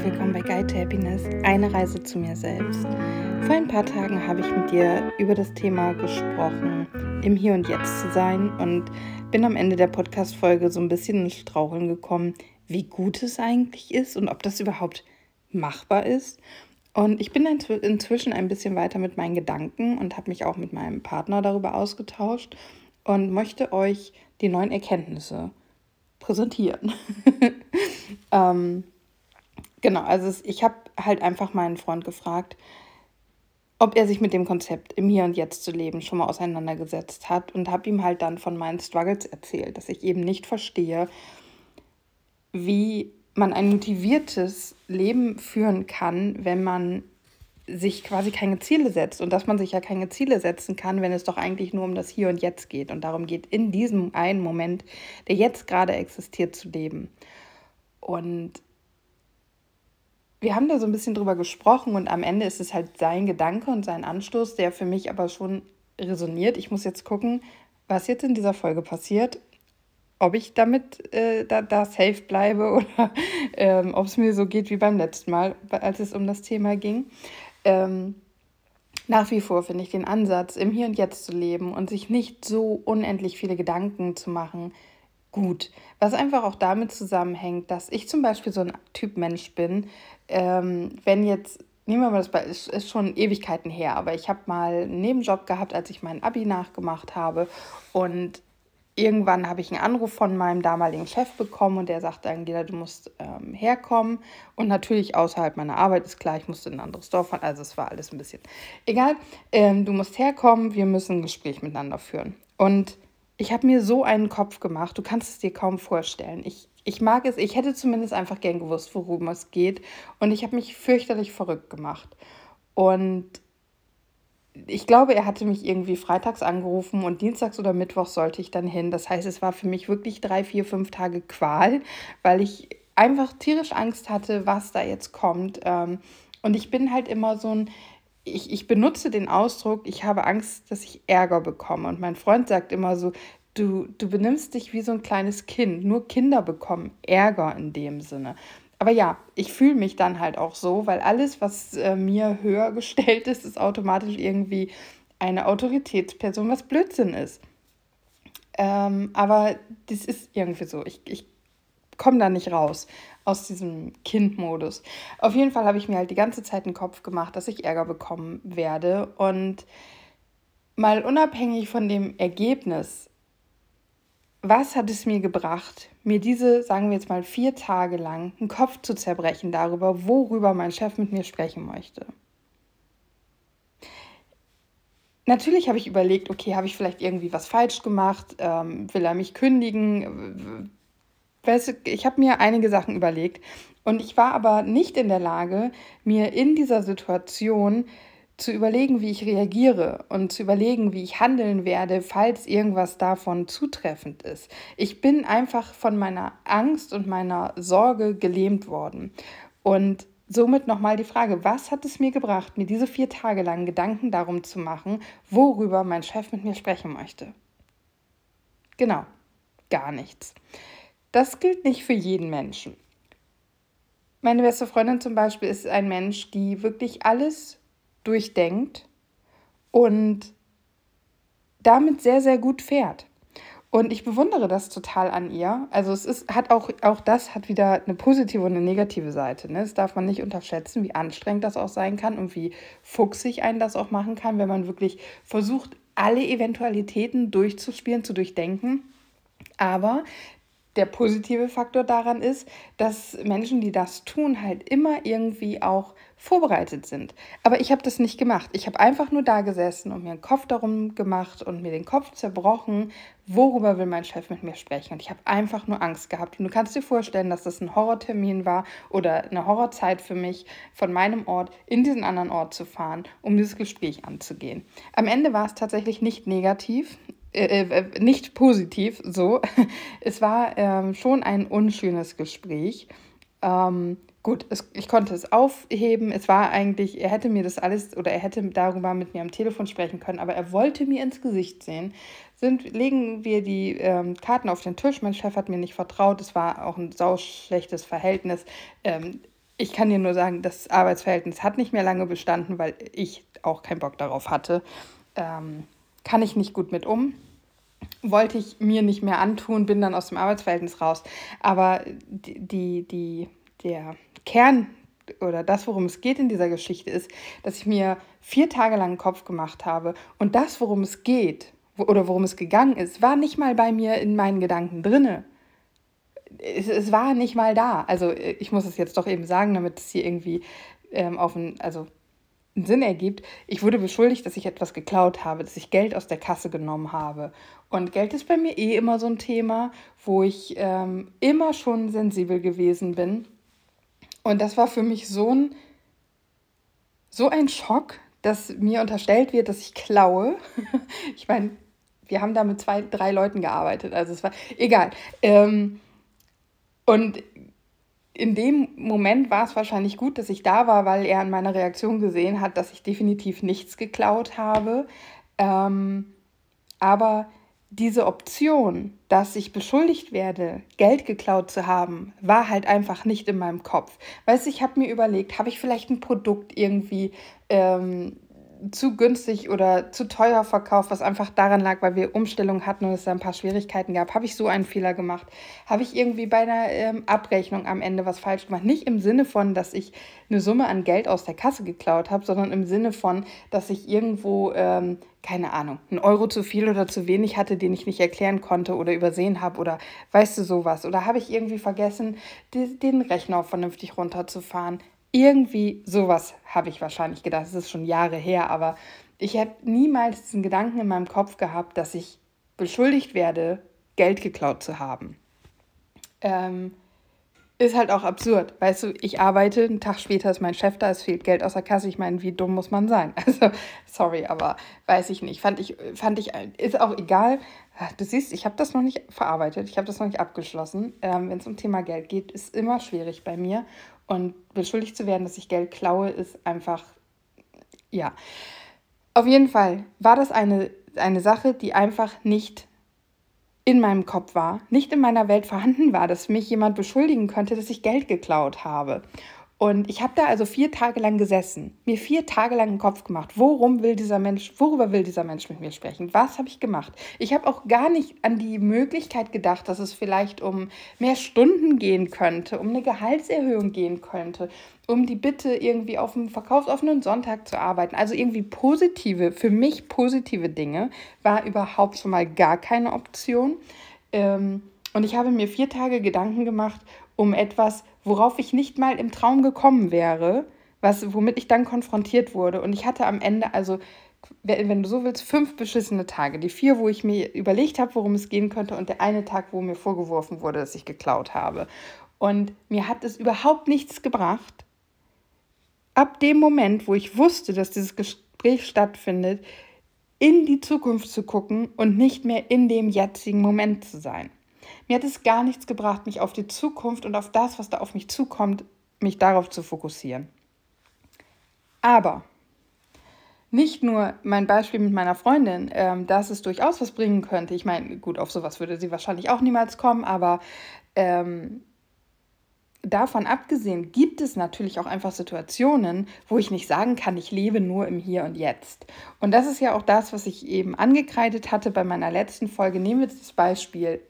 herzlich willkommen bei Guide to Happiness, eine Reise zu mir selbst. Vor ein paar Tagen habe ich mit dir über das Thema gesprochen, im Hier und Jetzt zu sein und bin am Ende der Podcast-Folge so ein bisschen ins Straucheln gekommen, wie gut es eigentlich ist und ob das überhaupt machbar ist. Und ich bin inzwischen ein bisschen weiter mit meinen Gedanken und habe mich auch mit meinem Partner darüber ausgetauscht und möchte euch die neuen Erkenntnisse präsentieren. ähm, genau, also ich habe halt einfach meinen Freund gefragt, ob er sich mit dem Konzept im Hier und Jetzt zu leben schon mal auseinandergesetzt hat und habe ihm halt dann von meinen Struggles erzählt, dass ich eben nicht verstehe, wie man ein motiviertes Leben führen kann, wenn man sich quasi keine Ziele setzt und dass man sich ja keine Ziele setzen kann, wenn es doch eigentlich nur um das Hier und Jetzt geht und darum geht, in diesem einen Moment, der jetzt gerade existiert, zu leben. Und wir haben da so ein bisschen drüber gesprochen und am Ende ist es halt sein Gedanke und sein Anstoß, der für mich aber schon resoniert. Ich muss jetzt gucken, was jetzt in dieser Folge passiert, ob ich damit äh, da, da safe bleibe oder ähm, ob es mir so geht wie beim letzten Mal, als es um das Thema ging. Ähm, nach wie vor finde ich den Ansatz, im Hier und Jetzt zu leben und sich nicht so unendlich viele Gedanken zu machen, gut. Was einfach auch damit zusammenhängt, dass ich zum Beispiel so ein Typ Mensch bin, ähm, wenn jetzt, nehmen wir mal das bei, ist, ist schon Ewigkeiten her, aber ich habe mal einen Nebenjob gehabt, als ich mein Abi nachgemacht habe und irgendwann habe ich einen Anruf von meinem damaligen Chef bekommen und der sagte, Angela, du musst ähm, herkommen. Und natürlich außerhalb meiner Arbeit ist klar, ich musste in ein anderes Dorf fahren. Also es war alles ein bisschen egal. Ähm, du musst herkommen, wir müssen ein Gespräch miteinander führen. Und ich habe mir so einen Kopf gemacht, du kannst es dir kaum vorstellen. Ich, ich mag es, ich hätte zumindest einfach gern gewusst, worum es geht. Und ich habe mich fürchterlich verrückt gemacht. Und ich glaube, er hatte mich irgendwie freitags angerufen und dienstags oder mittwochs sollte ich dann hin. Das heißt, es war für mich wirklich drei, vier, fünf Tage Qual, weil ich einfach tierisch Angst hatte, was da jetzt kommt. Ähm, und ich bin halt immer so ein, ich, ich benutze den Ausdruck, ich habe Angst, dass ich Ärger bekomme. Und mein Freund sagt immer so, du, du benimmst dich wie so ein kleines Kind. Nur Kinder bekommen Ärger in dem Sinne. Aber ja, ich fühle mich dann halt auch so, weil alles, was äh, mir höher gestellt ist, ist automatisch irgendwie eine Autoritätsperson, was Blödsinn ist. Ähm, aber das ist irgendwie so. Ich, ich komme da nicht raus aus diesem Kindmodus. Auf jeden Fall habe ich mir halt die ganze Zeit den Kopf gemacht, dass ich Ärger bekommen werde. Und mal unabhängig von dem Ergebnis was hat es mir gebracht, mir diese, sagen wir jetzt mal, vier Tage lang einen Kopf zu zerbrechen darüber, worüber mein Chef mit mir sprechen möchte? Natürlich habe ich überlegt, okay, habe ich vielleicht irgendwie was falsch gemacht? Ähm, will er mich kündigen? Ich habe mir einige Sachen überlegt und ich war aber nicht in der Lage, mir in dieser Situation zu überlegen, wie ich reagiere und zu überlegen, wie ich handeln werde, falls irgendwas davon zutreffend ist. Ich bin einfach von meiner Angst und meiner Sorge gelähmt worden. Und somit nochmal die Frage, was hat es mir gebracht, mir diese vier Tage lang Gedanken darum zu machen, worüber mein Chef mit mir sprechen möchte? Genau, gar nichts. Das gilt nicht für jeden Menschen. Meine beste Freundin zum Beispiel ist ein Mensch, die wirklich alles durchdenkt und damit sehr, sehr gut fährt. Und ich bewundere das total an ihr. Also es ist, hat auch, auch das hat wieder eine positive und eine negative Seite. Ne? Das darf man nicht unterschätzen, wie anstrengend das auch sein kann und wie fuchsig einen das auch machen kann, wenn man wirklich versucht, alle Eventualitäten durchzuspielen, zu durchdenken. Aber der positive Faktor daran ist, dass Menschen, die das tun, halt immer irgendwie auch vorbereitet sind. Aber ich habe das nicht gemacht. Ich habe einfach nur da gesessen und mir einen Kopf darum gemacht und mir den Kopf zerbrochen, worüber will mein Chef mit mir sprechen. Und ich habe einfach nur Angst gehabt. Und du kannst dir vorstellen, dass das ein Horrortermin war oder eine Horrorzeit für mich, von meinem Ort in diesen anderen Ort zu fahren, um dieses Gespräch anzugehen. Am Ende war es tatsächlich nicht negativ. Äh, äh, nicht positiv so. Es war ähm, schon ein unschönes Gespräch. Ähm, gut, es, ich konnte es aufheben. Es war eigentlich, er hätte mir das alles oder er hätte darüber mit mir am Telefon sprechen können, aber er wollte mir ins Gesicht sehen. Sind, legen wir die ähm, Karten auf den Tisch. Mein Chef hat mir nicht vertraut. Es war auch ein sauschlechtes Verhältnis. Ähm, ich kann dir nur sagen, das Arbeitsverhältnis hat nicht mehr lange bestanden, weil ich auch keinen Bock darauf hatte. Ähm, kann ich nicht gut mit um. Wollte ich mir nicht mehr antun, bin dann aus dem Arbeitsverhältnis raus. Aber die, die, der Kern oder das, worum es geht in dieser Geschichte, ist, dass ich mir vier Tage lang einen Kopf gemacht habe. Und das, worum es geht oder worum es gegangen ist, war nicht mal bei mir in meinen Gedanken drinne. Es, es war nicht mal da. Also ich muss es jetzt doch eben sagen, damit es hier irgendwie ähm, auf ein, also Sinn ergibt. Ich wurde beschuldigt, dass ich etwas geklaut habe, dass ich Geld aus der Kasse genommen habe. Und Geld ist bei mir eh immer so ein Thema, wo ich ähm, immer schon sensibel gewesen bin und das war für mich so ein, so ein Schock, dass mir unterstellt wird, dass ich klaue. ich meine, wir haben da mit zwei, drei Leuten gearbeitet, also es war egal. Ähm, und in dem Moment war es wahrscheinlich gut, dass ich da war, weil er an meiner Reaktion gesehen hat, dass ich definitiv nichts geklaut habe. Ähm, aber diese Option, dass ich beschuldigt werde, Geld geklaut zu haben, war halt einfach nicht in meinem Kopf. Weißt du, ich habe mir überlegt, habe ich vielleicht ein Produkt irgendwie ähm, zu günstig oder zu teuer verkauft, was einfach daran lag, weil wir Umstellungen hatten und es da ein paar Schwierigkeiten gab. Habe ich so einen Fehler gemacht? Habe ich irgendwie bei einer ähm, Abrechnung am Ende was falsch gemacht? Nicht im Sinne von, dass ich eine Summe an Geld aus der Kasse geklaut habe, sondern im Sinne von, dass ich irgendwo, ähm, keine Ahnung, einen Euro zu viel oder zu wenig hatte, den ich nicht erklären konnte oder übersehen habe oder weißt du sowas? Oder habe ich irgendwie vergessen, die, den Rechner vernünftig runterzufahren? Irgendwie sowas habe ich wahrscheinlich gedacht. Es ist schon Jahre her, aber ich habe niemals diesen Gedanken in meinem Kopf gehabt, dass ich beschuldigt werde, Geld geklaut zu haben. Ähm, ist halt auch absurd. Weißt du, ich arbeite, einen Tag später ist mein Chef da, es fehlt Geld aus der Kasse. Ich meine, wie dumm muss man sein? Also, sorry, aber weiß ich nicht. Fand ich, fand ich, ist auch egal. Du siehst, ich habe das noch nicht verarbeitet, ich habe das noch nicht abgeschlossen. Ähm, Wenn es um Thema Geld geht, ist immer schwierig bei mir. Und beschuldigt zu werden, dass ich Geld klaue, ist einfach, ja. Auf jeden Fall war das eine, eine Sache, die einfach nicht in meinem Kopf war, nicht in meiner Welt vorhanden war, dass mich jemand beschuldigen könnte, dass ich Geld geklaut habe. Und ich habe da also vier Tage lang gesessen, mir vier Tage lang den Kopf gemacht, worum will dieser Mensch, worüber will dieser Mensch mit mir sprechen? Was habe ich gemacht? Ich habe auch gar nicht an die Möglichkeit gedacht, dass es vielleicht um mehr Stunden gehen könnte, um eine Gehaltserhöhung gehen könnte, um die Bitte irgendwie auf dem verkaufsoffenen Sonntag zu arbeiten. Also irgendwie positive, für mich positive Dinge war überhaupt schon mal gar keine Option. Ähm, und ich habe mir vier Tage Gedanken gemacht um etwas, worauf ich nicht mal im Traum gekommen wäre, was, womit ich dann konfrontiert wurde. Und ich hatte am Ende also, wenn du so willst, fünf beschissene Tage. Die vier, wo ich mir überlegt habe, worum es gehen könnte, und der eine Tag, wo mir vorgeworfen wurde, dass ich geklaut habe. Und mir hat es überhaupt nichts gebracht. Ab dem Moment, wo ich wusste, dass dieses Gespräch stattfindet, in die Zukunft zu gucken und nicht mehr in dem jetzigen Moment zu sein. Mir hat es gar nichts gebracht, mich auf die Zukunft und auf das, was da auf mich zukommt, mich darauf zu fokussieren. Aber nicht nur mein Beispiel mit meiner Freundin, ähm, dass es durchaus was bringen könnte. Ich meine, gut, auf sowas würde sie wahrscheinlich auch niemals kommen, aber ähm, davon abgesehen gibt es natürlich auch einfach Situationen, wo ich nicht sagen kann, ich lebe nur im Hier und Jetzt. Und das ist ja auch das, was ich eben angekreidet hatte bei meiner letzten Folge. Nehmen wir jetzt das Beispiel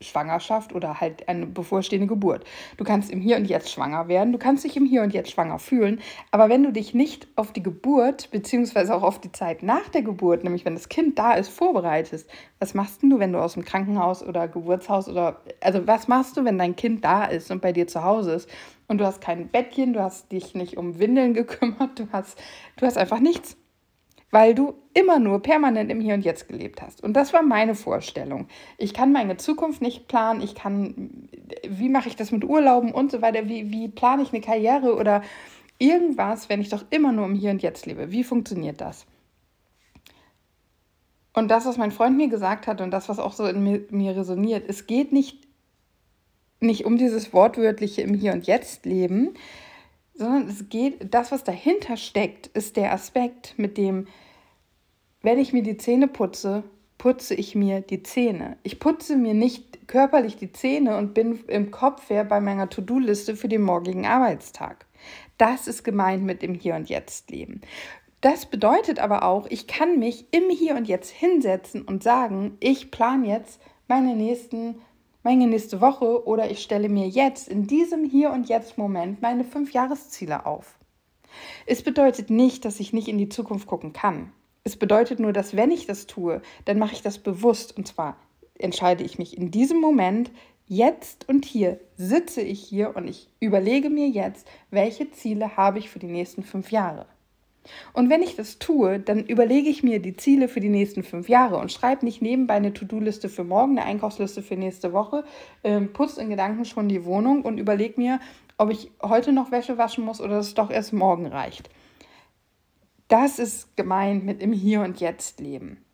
Schwangerschaft oder halt eine bevorstehende Geburt. Du kannst im Hier und Jetzt schwanger werden, du kannst dich im Hier und Jetzt schwanger fühlen, aber wenn du dich nicht auf die Geburt beziehungsweise auch auf die Zeit nach der Geburt, nämlich wenn das Kind da ist, vorbereitest, was machst du, wenn du aus dem Krankenhaus oder Geburtshaus oder also was machst du, wenn dein Kind da ist und bei dir zu Hause ist und du hast kein Bettchen, du hast dich nicht um Windeln gekümmert, du hast du hast einfach nichts weil du immer nur permanent im Hier und Jetzt gelebt hast. Und das war meine Vorstellung. Ich kann meine Zukunft nicht planen, ich kann, wie mache ich das mit Urlauben und so weiter, wie, wie plane ich eine Karriere oder irgendwas, wenn ich doch immer nur im Hier und Jetzt lebe. Wie funktioniert das? Und das, was mein Freund mir gesagt hat und das, was auch so in mir, mir resoniert, es geht nicht, nicht um dieses wortwörtliche im Hier und Jetzt leben, sondern es geht, das, was dahinter steckt, ist der Aspekt, mit dem, wenn ich mir die Zähne putze, putze ich mir die Zähne. Ich putze mir nicht körperlich die Zähne und bin im Kopf her bei meiner To-Do-Liste für den morgigen Arbeitstag. Das ist gemeint mit dem Hier und Jetzt leben. Das bedeutet aber auch, ich kann mich im Hier und Jetzt hinsetzen und sagen, ich plane jetzt meine nächsten meine nächste Woche oder ich stelle mir jetzt in diesem Hier und Jetzt Moment meine fünf Jahresziele auf. Es bedeutet nicht, dass ich nicht in die Zukunft gucken kann. Es bedeutet nur, dass wenn ich das tue, dann mache ich das bewusst und zwar entscheide ich mich in diesem Moment, jetzt und hier sitze ich hier und ich überlege mir jetzt, welche Ziele habe ich für die nächsten fünf Jahre. Und wenn ich das tue, dann überlege ich mir die Ziele für die nächsten fünf Jahre und schreibe nicht nebenbei eine To-Do-Liste für morgen, eine Einkaufsliste für nächste Woche, äh, putze in Gedanken schon die Wohnung und überlege mir, ob ich heute noch Wäsche waschen muss oder es doch erst morgen reicht. Das ist gemeint mit im Hier und Jetzt leben.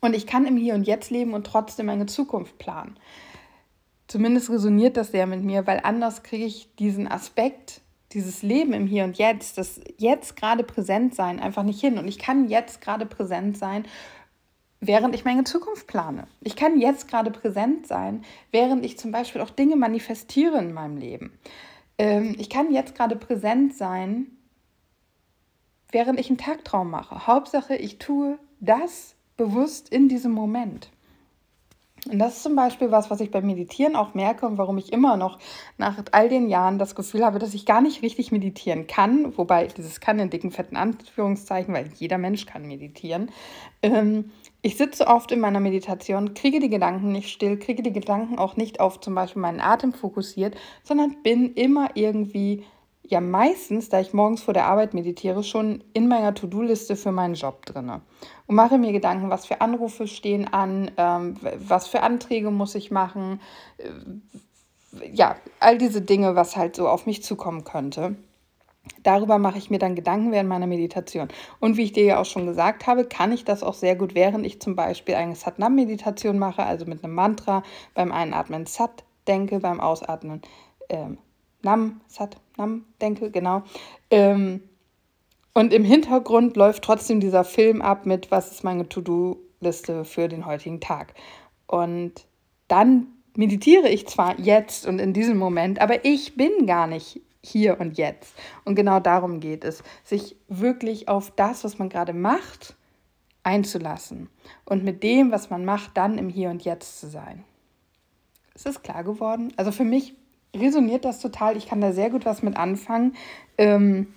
Und ich kann im Hier und Jetzt leben und trotzdem meine Zukunft planen. Zumindest resoniert das sehr mit mir, weil anders kriege ich diesen Aspekt dieses Leben im Hier und Jetzt, das jetzt gerade präsent sein, einfach nicht hin. Und ich kann jetzt gerade präsent sein, während ich meine Zukunft plane. Ich kann jetzt gerade präsent sein, während ich zum Beispiel auch Dinge manifestiere in meinem Leben. Ähm, ich kann jetzt gerade präsent sein, während ich einen Tagtraum mache. Hauptsache, ich tue das bewusst in diesem Moment. Und das ist zum Beispiel was, was ich beim Meditieren auch merke und warum ich immer noch nach all den Jahren das Gefühl habe, dass ich gar nicht richtig meditieren kann. Wobei dieses kann in dicken, fetten Anführungszeichen, weil jeder Mensch kann meditieren. Ähm, ich sitze oft in meiner Meditation, kriege die Gedanken nicht still, kriege die Gedanken auch nicht auf zum Beispiel meinen Atem fokussiert, sondern bin immer irgendwie ja meistens, da ich morgens vor der Arbeit meditiere, schon in meiner To-Do-Liste für meinen Job drin. Und mache mir Gedanken, was für Anrufe stehen an, ähm, was für Anträge muss ich machen, äh, ja, all diese Dinge, was halt so auf mich zukommen könnte. Darüber mache ich mir dann Gedanken während meiner Meditation. Und wie ich dir ja auch schon gesagt habe, kann ich das auch sehr gut, während ich zum Beispiel eine Satnam-Meditation mache, also mit einem Mantra, beim Einatmen Sat denke, beim Ausatmen ähm, Nam, Sat, Nam, denke, genau. Ähm, und im Hintergrund läuft trotzdem dieser Film ab mit, was ist meine To-Do-Liste für den heutigen Tag. Und dann meditiere ich zwar jetzt und in diesem Moment, aber ich bin gar nicht hier und jetzt. Und genau darum geht es, sich wirklich auf das, was man gerade macht, einzulassen und mit dem, was man macht, dann im Hier und Jetzt zu sein. Ist das klar geworden? Also für mich resoniert das total. Ich kann da sehr gut was mit anfangen. Ähm,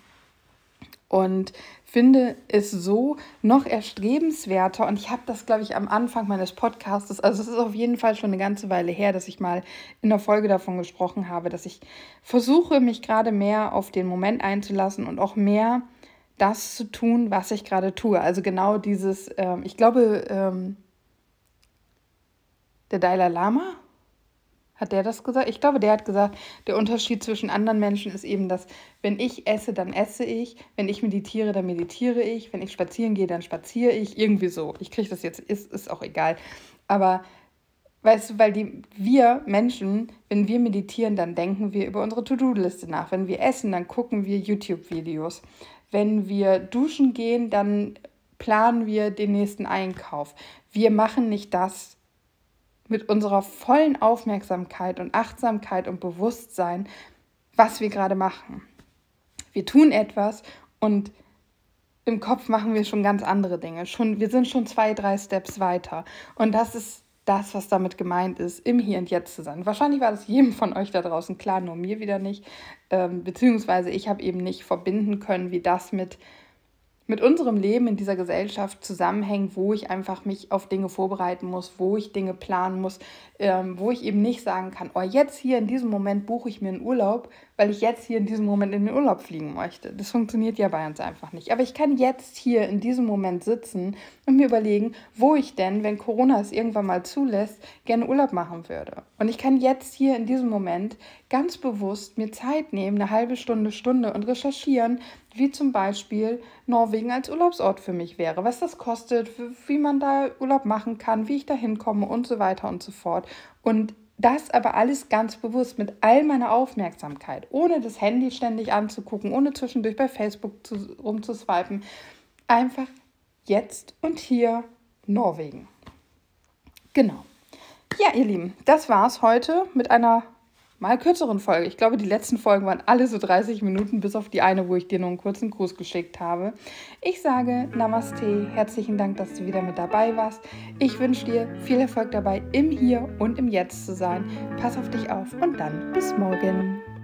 und finde es so noch erstrebenswerter. Und ich habe das, glaube ich, am Anfang meines Podcasts, also es ist auf jeden Fall schon eine ganze Weile her, dass ich mal in der Folge davon gesprochen habe, dass ich versuche, mich gerade mehr auf den Moment einzulassen und auch mehr das zu tun, was ich gerade tue. Also genau dieses, ähm, ich glaube, ähm, der Dalai Lama hat der das gesagt? Ich glaube, der hat gesagt, der Unterschied zwischen anderen Menschen ist eben, dass wenn ich esse, dann esse ich, wenn ich meditiere, dann meditiere ich, wenn ich spazieren gehe, dann spaziere ich, irgendwie so. Ich kriege das jetzt, ist, ist auch egal. Aber weißt du, weil die, wir Menschen, wenn wir meditieren, dann denken wir über unsere To-Do-Liste nach. Wenn wir essen, dann gucken wir YouTube-Videos. Wenn wir duschen gehen, dann planen wir den nächsten Einkauf. Wir machen nicht das, mit unserer vollen Aufmerksamkeit und Achtsamkeit und Bewusstsein, was wir gerade machen. Wir tun etwas und im Kopf machen wir schon ganz andere Dinge. Schon, wir sind schon zwei, drei Steps weiter. Und das ist das, was damit gemeint ist, im Hier und Jetzt zu sein. Wahrscheinlich war das jedem von euch da draußen klar, nur mir wieder nicht. Ähm, beziehungsweise ich habe eben nicht verbinden können, wie das mit mit unserem Leben in dieser Gesellschaft zusammenhängt, wo ich einfach mich auf Dinge vorbereiten muss, wo ich Dinge planen muss, ähm, wo ich eben nicht sagen kann, oh, jetzt hier in diesem Moment buche ich mir einen Urlaub, weil ich jetzt hier in diesem Moment in den Urlaub fliegen möchte. Das funktioniert ja bei uns einfach nicht. Aber ich kann jetzt hier in diesem Moment sitzen und mir überlegen, wo ich denn, wenn Corona es irgendwann mal zulässt, gerne Urlaub machen würde. Und ich kann jetzt hier in diesem Moment ganz bewusst mir Zeit nehmen, eine halbe Stunde, Stunde und recherchieren, wie zum Beispiel Norwegen als Urlaubsort für mich wäre, was das kostet, wie man da Urlaub machen kann, wie ich da hinkomme und so weiter und so fort. Und das aber alles ganz bewusst mit all meiner Aufmerksamkeit, ohne das Handy ständig anzugucken, ohne zwischendurch bei Facebook zu, rumzuswipen. Einfach jetzt und hier Norwegen. Genau. Ja, ihr Lieben, das war's heute mit einer mal kürzeren Folge. Ich glaube, die letzten Folgen waren alle so 30 Minuten, bis auf die eine, wo ich dir nur einen kurzen Gruß geschickt habe. Ich sage Namaste, herzlichen Dank, dass du wieder mit dabei warst. Ich wünsche dir viel Erfolg dabei, im Hier und im Jetzt zu sein. Pass auf dich auf und dann bis morgen.